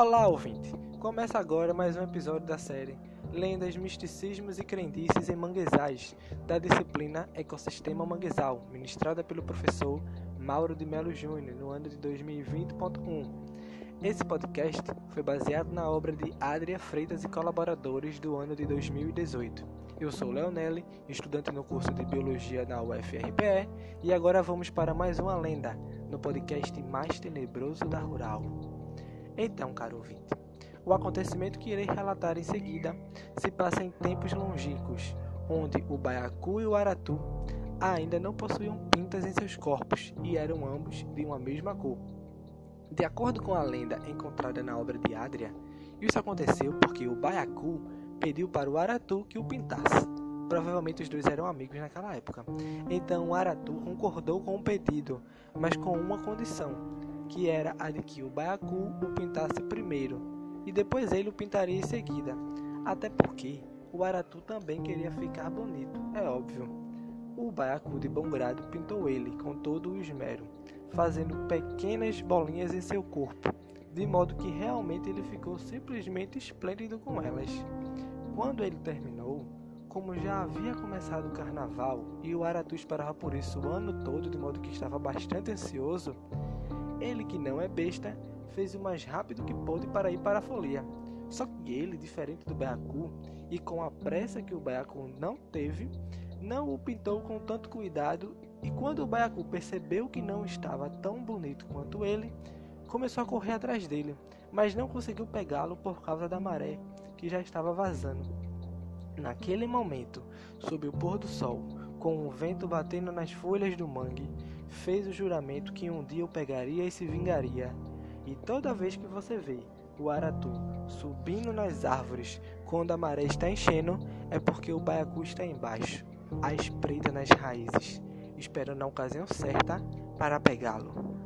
Olá, ouvinte! Começa agora mais um episódio da série Lendas, Misticismos e Crendices em Manguezais, da disciplina Ecossistema Manguezal, ministrada pelo professor Mauro de Melo Júnior, no ano de 2020.1. Esse podcast foi baseado na obra de Adria Freitas e colaboradores do ano de 2018. Eu sou Leonelli, estudante no curso de Biologia na UFRPE, e agora vamos para mais uma lenda, no podcast mais tenebroso da Rural. Então, caro ouvinte, o acontecimento que irei relatar em seguida se passa em tempos longínquos, onde o baiacu e o aratu ainda não possuíam pintas em seus corpos e eram ambos de uma mesma cor. De acordo com a lenda encontrada na obra de Adria, isso aconteceu porque o baiacu pediu para o aratu que o pintasse. Provavelmente os dois eram amigos naquela época. Então o aratu concordou com o pedido, mas com uma condição, que era a de que o baiacu o pintasse primeiro e depois ele o pintaria em seguida. Até porque o aratu também queria ficar bonito, é óbvio. O baiacu de bom grado pintou ele com todo o esmero, fazendo pequenas bolinhas em seu corpo, de modo que realmente ele ficou simplesmente esplêndido com elas. Quando ele terminou, como já havia começado o carnaval e o Aratu esperava por isso o ano todo, de modo que estava bastante ansioso, ele, que não é besta, fez o mais rápido que pôde para ir para a folia. Só que ele, diferente do Baiacu, e com a pressa que o Baiacu não teve, não o pintou com tanto cuidado, e quando o Baiacu percebeu que não estava tão bonito quanto ele, começou a correr atrás dele, mas não conseguiu pegá-lo por causa da maré, que já estava vazando. Naquele momento, sob o pôr do sol, com o vento batendo nas folhas do mangue, fez o juramento que um dia o pegaria e se vingaria. E toda vez que você vê o aratu subindo nas árvores quando a maré está enchendo, é porque o baiacu está embaixo, à espreita nas raízes, esperando a ocasião certa para pegá-lo.